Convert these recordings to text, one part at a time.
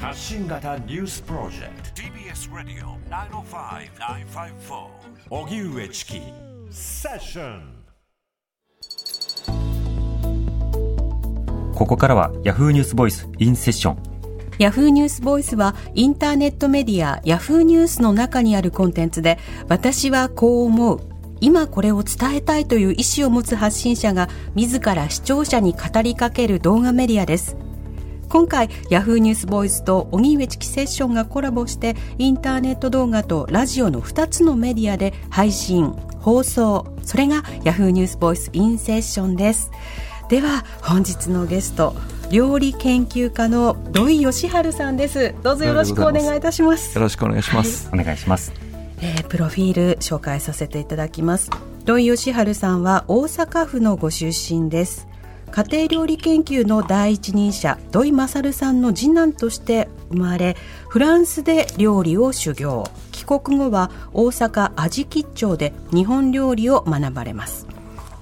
発信型ニュースプロジェクト。TBS ラディオ905-954おぎゅうえちきセッションここからは Yahoo ニュースボイスインセッションヤフーニュースボイスはインターネットメディアヤフーニュースの中にあるコンテンツで私はこう思う。今これを伝えたいという意思を持つ発信者が自ら視聴者に語りかける動画メディアです今回ヤフーニュースボイスと荻上チキセッションがコラボしてインターネット動画とラジオの2つのメディアで配信放送。それがヤフーニュースボイスインセッションです。では本日のゲスト料理研究家の土井義治さんです。どうぞよろしくお願いいたします。よろしくお願いします、はい、お願いします。えー、プロフィール紹介させていただきます。土井義治さんは大阪府のご出身です家庭料理研究の第一人者土井勝さんの次男として生まれフランスで料理を修行。帰国後は大阪味吉兆で日本料理を学ばれます。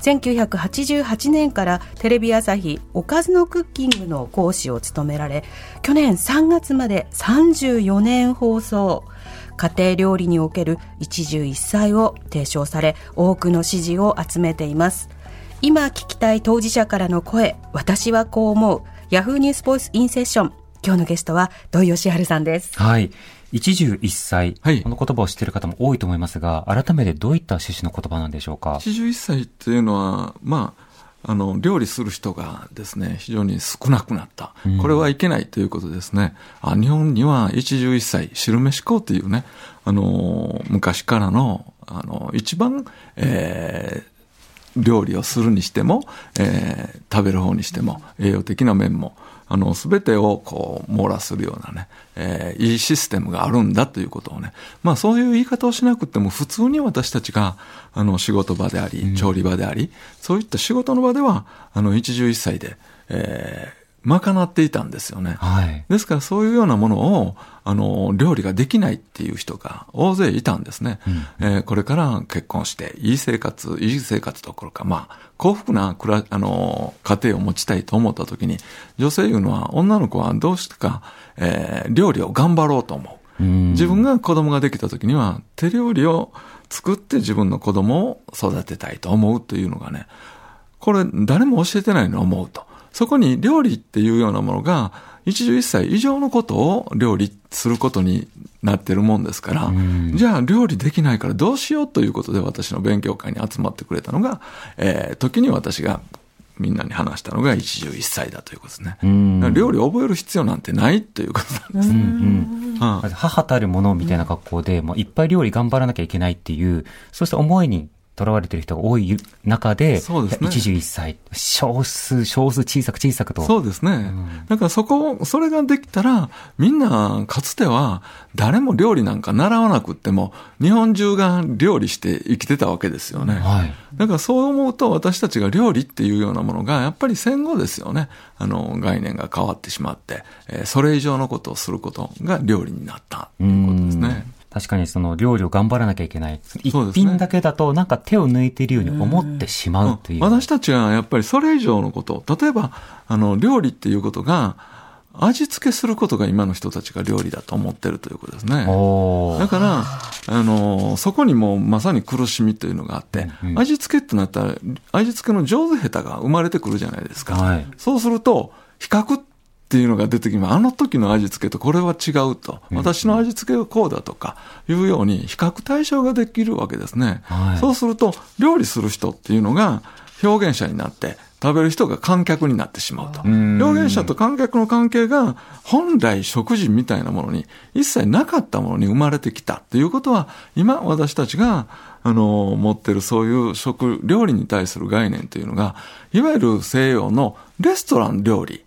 1988年からテレビ朝日おかずのクッキングの講師を務められ去年3月まで34年放送。家庭料理における一汁一菜を提唱され多くの支持を集めています。今聞きたい当事者からの声私はこう思う。ヤフーニュースボイスインセッション今日のゲストは土井善晴さんです。はい。一汁一菜、はい、この言葉を知っている方も多いと思いますが、改めてどういった趣旨の言葉なんでしょうか？一汁一菜っていうのは、まあ、あの、料理する人がですね、非常に少なくなった。これはいけないということですね。あ日本には一汁一菜、汁飯校っていうね、あの、昔からの、あの、一番、えー、料理をするにしても、えー、食べる方にしても、栄養的な面も、あの、すべてをこう、網羅するようなね、えー、いいシステムがあるんだということをね、まあそういう言い方をしなくても、普通に私たちが、あの、仕事場であり、調理場であり、うん、そういった仕事の場では、あの、一汁一菜で、えー、賄っていたんですよね。はい、ですからそういうようなものを、あの、料理ができないっていう人が大勢いたんですね。うん、えー、これから結婚して、いい生活、いい生活どころか、まあ、幸福なくら、あの、家庭を持ちたいと思った時に、女性いうのは、女の子はどうしてか、えー、料理を頑張ろうと思う。自分が子供ができた時には、手料理を作って自分の子供を育てたいと思うというのがね、これ誰も教えてないの思うと。そこに料理っていうようなものが、一汁一菜以上のことを料理することになってるもんですから、じゃあ料理できないからどうしようということで私の勉強会に集まってくれたのが、えー、時に私がみんなに話したのが一汁一菜だということですね。料理を覚える必要なんてないということなんです。うんうん、母たるものみたいな格好で、もういっぱい料理頑張らなきゃいけないっていう、そうした思いに囚われてる人が多い中で、そうですね。一汁一菜、少数、少数小さく小さくと。そうですね。うん、だからそこ、それができたら、みんな、かつては、誰も料理なんか習わなくっても、日本中が料理して生きてたわけですよね。はい。だからそう思うと、私たちが料理っていうようなものが、やっぱり戦後ですよね。あの、概念が変わってしまって、えー、それ以上のことをすることが料理になったということですね。確かにその料理を頑張らなきゃいけない。一品だけだとなんか手を抜いているように思ってしまうという。私たちはやっぱりそれ以上のこと、例えば、あの、料理っていうことが、味付けすることが今の人たちが料理だと思ってるということですね。だから、あの、そこにもまさに苦しみというのがあって、うんうん、味付けってなったら、味付けの上手下手が生まれてくるじゃないですか。はい、そうすると、比較っていうのが出てきます。あの時の味付けとこれは違うと。私の味付けはこうだとかいうように比較対象ができるわけですね。はい、そうすると料理する人っていうのが表現者になって食べる人が観客になってしまうと。表現者と観客の関係が本来食事みたいなものに一切なかったものに生まれてきたっていうことは今私たちがあの、持ってるそういう食、料理に対する概念というのが、いわゆる西洋のレストラン料理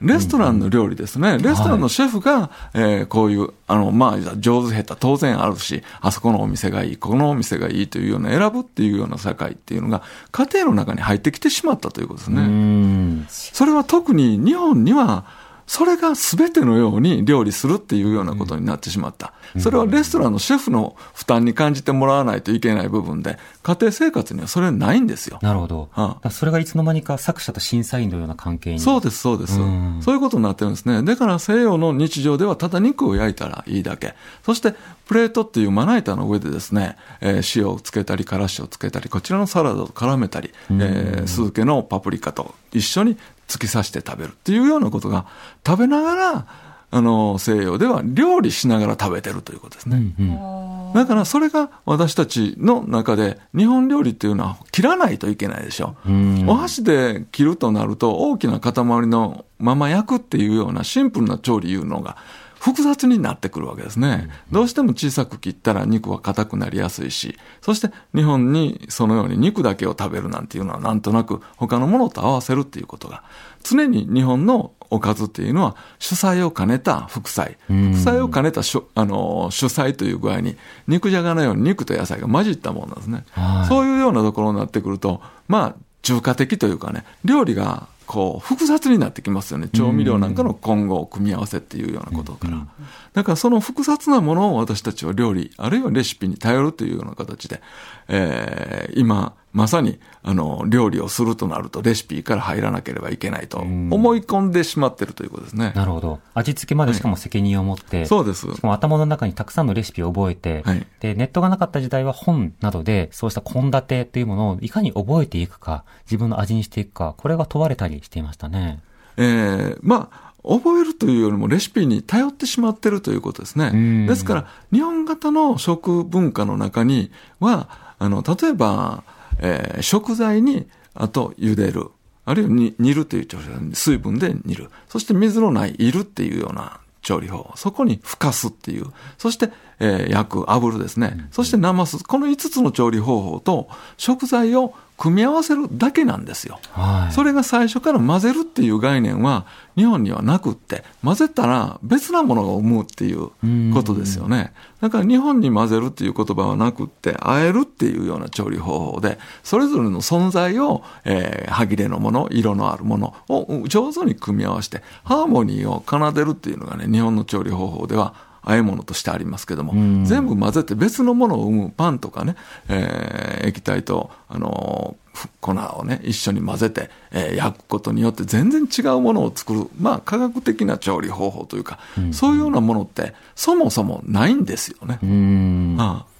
レストランの料理ですね。レストランのシェフが、えー、こういう、あの、まあ、上手下手当然あるし、あそこのお店がいい、このお店がいいというような選ぶっていうような社会っていうのが、家庭の中に入ってきてしまったということですね。それは特に日本には、それが全てのように料理するっていうようなことになってしまった。それはレストランのシェフの負担に感じてもらわないといけない部分で、家庭生活にはそれはないんですよ。なるほど。はあ、それがいつの間にか作者と審査員のような関係に。そうです、そうです。そういうことになってるんですね。だから西洋の日常ではただ肉を焼いたらいいだけ。そしてプレートっていうまな板の上でですね、えー、塩をつけたり、からしをつけたり、こちらのサラダと絡めたり、えー、酢漬けのパプリカと一緒に突き刺して食べるっていうようなことが、食べながら、あの、西洋では料理しながら食べてるということですね。うんうん、だからそれが私たちの中で日本料理っていうのは切らないといけないでしょ。うお箸で切るとなると大きな塊のまま焼くっていうようなシンプルな調理いうのが複雑になってくるわけですね。どうしても小さく切ったら肉は硬くなりやすいし、そして日本にそのように肉だけを食べるなんていうのはなんとなく他のものと合わせるっていうことが、常に日本のおかずっていうのは主菜を兼ねた副菜。副菜を兼ねた主あの主菜という具合に肉じゃがのように肉と野菜が混じったものなんですね。そういうようなところになってくると、まあ中華的というかね、料理がこう複雑になってきますよね調味料なんかの混合組み合わせっていうようなことから、だからその複雑なものを私たちは料理あるいはレシピに頼るというような形で、えー、今まさに、あの、料理をするとなると、レシピから入らなければいけないと思い込んでしまってるということですね。なるほど。味付けまでしかも責任を持って、はい、そうです。しかも頭の中にたくさんのレシピを覚えて、はい、で、ネットがなかった時代は本などで、そうした献立というものをいかに覚えていくか、自分の味にしていくか、これが問われたりしていましたね。ええー、まあ、覚えるというよりもレシピに頼ってしまってるということですね。ですから、日本型の食文化の中には、あの、例えば、えー、食材に、あと茹でる。あるいは煮るという調理法、水分で煮る。そして水のないいるっていうような調理法。そこにふかすっていう。そして、えー、焼く、炙るですね。そして生す。この5つの調理方法と食材を組み合わせるだけなんですよ、はい、それが最初から混ぜるっていう概念は日本にはなくって混ぜたら別なものが生むっていうことですよね。だから日本に混ぜるっていう言葉はなくってあえるっていうような調理方法でそれぞれの存在を、えー、歯切れのもの色のあるものを上手に組み合わせてハーモニーを奏でるっていうのがね日本の調理方法では和え物としてありますけども、全部混ぜて別のものを生むパンとかね、えー、液体と、あのー、粉をね、一緒に混ぜて、えー、焼くことによって全然違うものを作る、まあ科学的な調理方法というか、うん、そういうようなものってそもそもないんですよね。うん、ああ。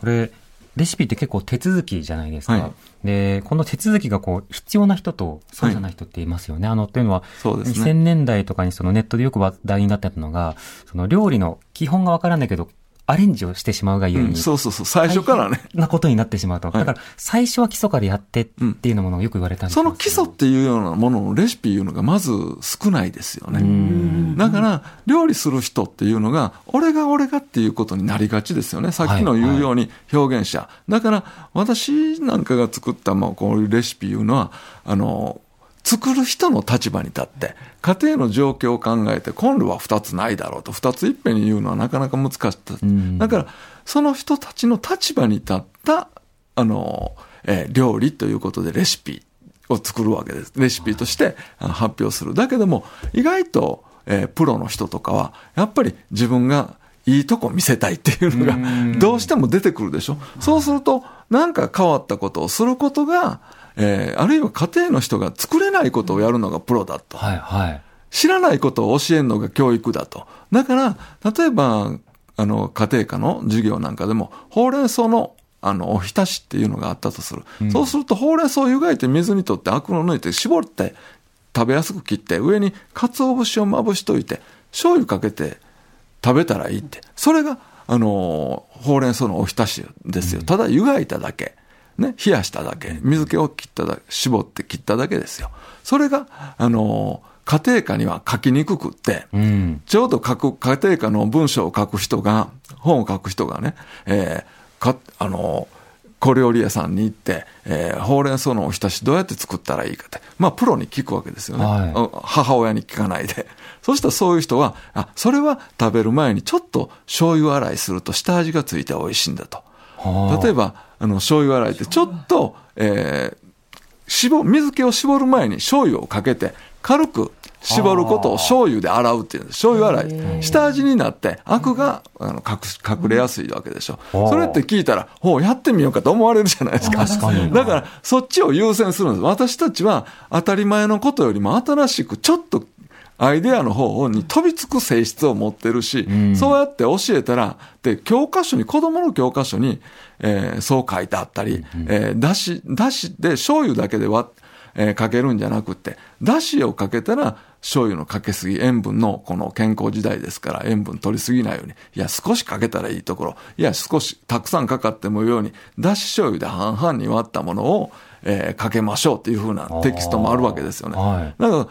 これ、レシピって結構手続きじゃないですか。はい、で、この手続きがこう、必要な人と、そうじゃない人っていますよね。はい、あの、というのは、そうですね。2000年代とかにそのネットでよく話題になってたのが、その料理の基本がわからないけど、アレンジをしてしまうがゆえに、うん、そうそうそう、最初からね。なことになってしまうと。だから、最初は基礎からやってっていうのものがよく言われたんです、その基礎っていうようなもののレシピいうのがまず少ないですよね。だから、料理する人っていうのが、俺が俺がっていうことになりがちですよね。さっきの言うように表現者。はいはい、だから、私なんかが作った、まあ、こういうレシピいうのは、あの、作る人の立場に立って、家庭の状況を考えて、コンロは2つないだろうと、2ついっぺんに言うのはなかなか難しかった。だから、その人たちの立場に立った、あの、えー、料理ということでレシピを作るわけです。レシピとして発表する。だけども、意外と、えー、プロの人とかは、やっぱり自分がいいとこ見せたいっていうのが、どうしても出てくるでしょ？そうすると、なんか変わったことをすることが、えー、あるいは家庭の人が作れないことをやるのがプロだと。はいはい。知らないことを教えるのが教育だと。だから、例えば、あの、家庭科の授業なんかでも、ほうれん草のあの、おひたしっていうのがあったとする。うん、そうすると、ほうれん草を湯がいて水にとってアクを抜いて絞って食べやすく切って、上に鰹節をまぶしといて、醤油かけて食べたらいいって。それが、あの、ほうれん草のおひたしですよ。ただ湯がいただけ。ね、冷やしただけ、水気を切っただけ、絞って切っただけですよ。それが、あの、家庭科には書きにくくって、うん、ちょうど書く、家庭科の文章を書く人が、本を書く人がね、えー、か、あの、小料理屋さんに行って、えー、ほうれん草のおひたしどうやって作ったらいいかって。まあ、プロに聞くわけですよね。はい、母親に聞かないで。そしたらそういう人は、あ、それは食べる前にちょっと醤油洗いすると下味がついて美味しいんだと。例えば、あの、醤油洗いってちょっと、えー、絞、水気を絞る前に醤油をかけて、軽く絞ることを醤油で洗うっていうんです。醤油洗い。下味になってアクがあの隠れやすいわけでしょ。それって聞いたら、ほう、やってみようかと思われるじゃないですか。確かに。だから、そっちを優先するんです。私たちは当たり前のことよりも新しくちょっとアイデアの方に飛びつく性質を持ってるし、うん、そうやって教えたら、で、教科書に、子供の教科書に、えー、そう書いてあったり、うん、えー、だし、だしで醤油だけで割っえー、かけるんじゃなくて、だしをかけたら、醤油のかけすぎ、塩分のこの健康時代ですから、塩分取りすぎないように、いや、少しかけたらいいところ、いや、少し、たくさんかかってもいいように、だし醤油で半々に割ったものを、えー、かけましょうっていうふうなテキストもあるわけですよね。はい、だから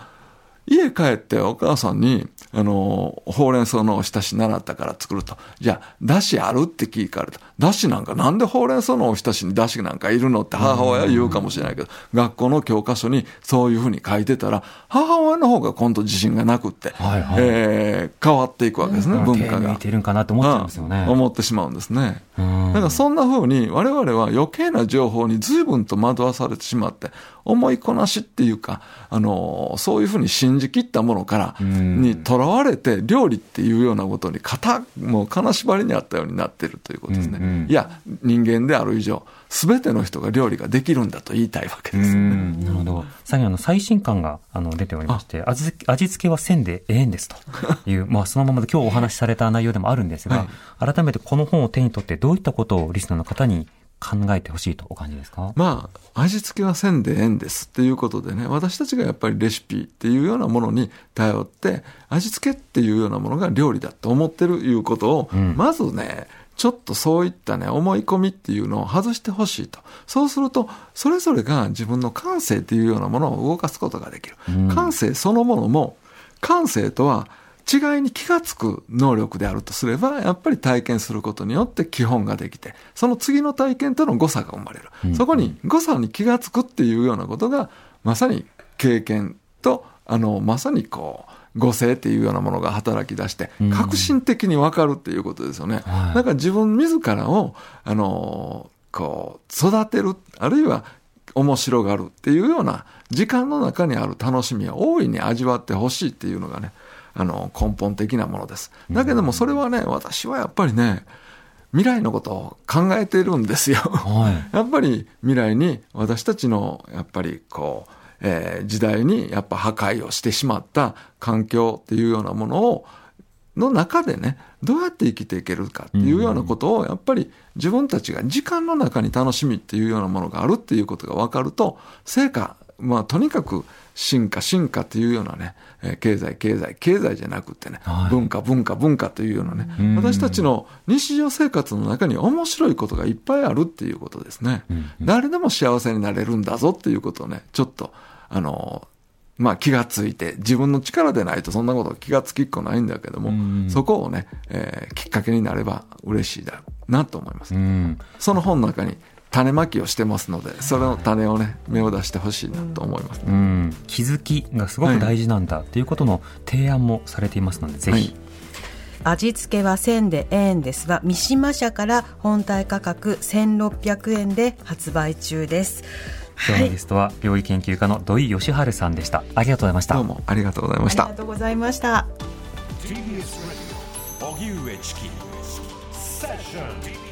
家帰ってお母さんに、あの、ほうれん草のおひたし習ったから作ると。じゃあ、だしあるって聞かれた。だしなんか、なんでほうれん草のおひたしにだしなんかいるのって母親は言うかもしれないけど、学校の教科書にそういうふうに書いてたら、母親の方が今度自信がなくって、はいはい、えー、変わっていくわけですね、うん、文化が。てるんかなと思っちゃうんですよね。思ってしまうんですね。だからそんなふうに我々は余計な情報に随分と惑わされてしまって、思いこなしっていうか、あの、そういうふうに信じきったものから、にとらわれて、料理っていうようなことに、型、もう金縛りにあったようになってるということですね。いや、人間である以上、すべての人が料理ができるんだと言いたいわけです。ね。なるほど。最後あの、最新感があの出ておりまして、味味付けは線でええんですという、まあそのままで今日お話しされた内容でもあるんですが、はい、改めてこの本を手に取ってどういったことをリスナーの方に考えてほしいとお感じですか？まあ、味付けはせんでええんですっていうことでね、私たちがやっぱりレシピっていうようなものに頼って、味付けっていうようなものが料理だと思ってるいうことを、うん、まずね、ちょっとそういったね、思い込みっていうのを外してほしいと。そうすると、それぞれが自分の感性っていうようなものを動かすことができる。うん、感性そのものも、感性とは違いに気がつく能力であるとすれば、やっぱり体験することによって基本ができて、その次の体験との誤差が生まれる。うん、そこに誤差に気がつくっていうようなことが、まさに経験と、あの、まさにこう、誤性っていうようなものが働き出して、革新的にわかるっていうことですよね。うん、だから自分自らを、あの、こう、育てる、あるいは面白がるっていうような時間の中にある楽しみは大いに味わってほしいっていうのがね、あの根本的なものです。だけどもそれはね、私はやっぱりね、未来のことを考えてるんですよ。はい、やっぱり未来に私たちのやっぱりこう、えー、時代にやっぱ破壊をしてしまった環境っていうようなものをの中でね、どうやって生きていけるかっていうようなことを、やっぱり自分たちが時間の中に楽しみっていうようなものがあるっていうことが分かると、成果、まあとにかく進化、進化というようなね、え経済、経済、経済じゃなくてね、はい、文化、文化、文化というようなね、私たちの日常生活の中に面白いことがいっぱいあるっていうことですね。誰でも幸せになれるんだぞっていうことをね、ちょっと、あの、まあ気がついて、自分の力でないとそんなこと気がつきっこないんだけども、そこをね、えー、きっかけになれば嬉しいだろうなと思います。その本の中に種まきをしてますのでそれの種をね芽を出してほしいなと思います、ね、うん、気づきがすごく大事なんだということの提案もされていますので、はい、ぜひ、味付けは1000で円ですは三島社から本体価格1600円で発売中です。今日のゲストは料理研究家の土井義治さんでした。ありがとうございました。どうもありがとうございました。ありがとうございました。TBS ラジオ荻上チキセッション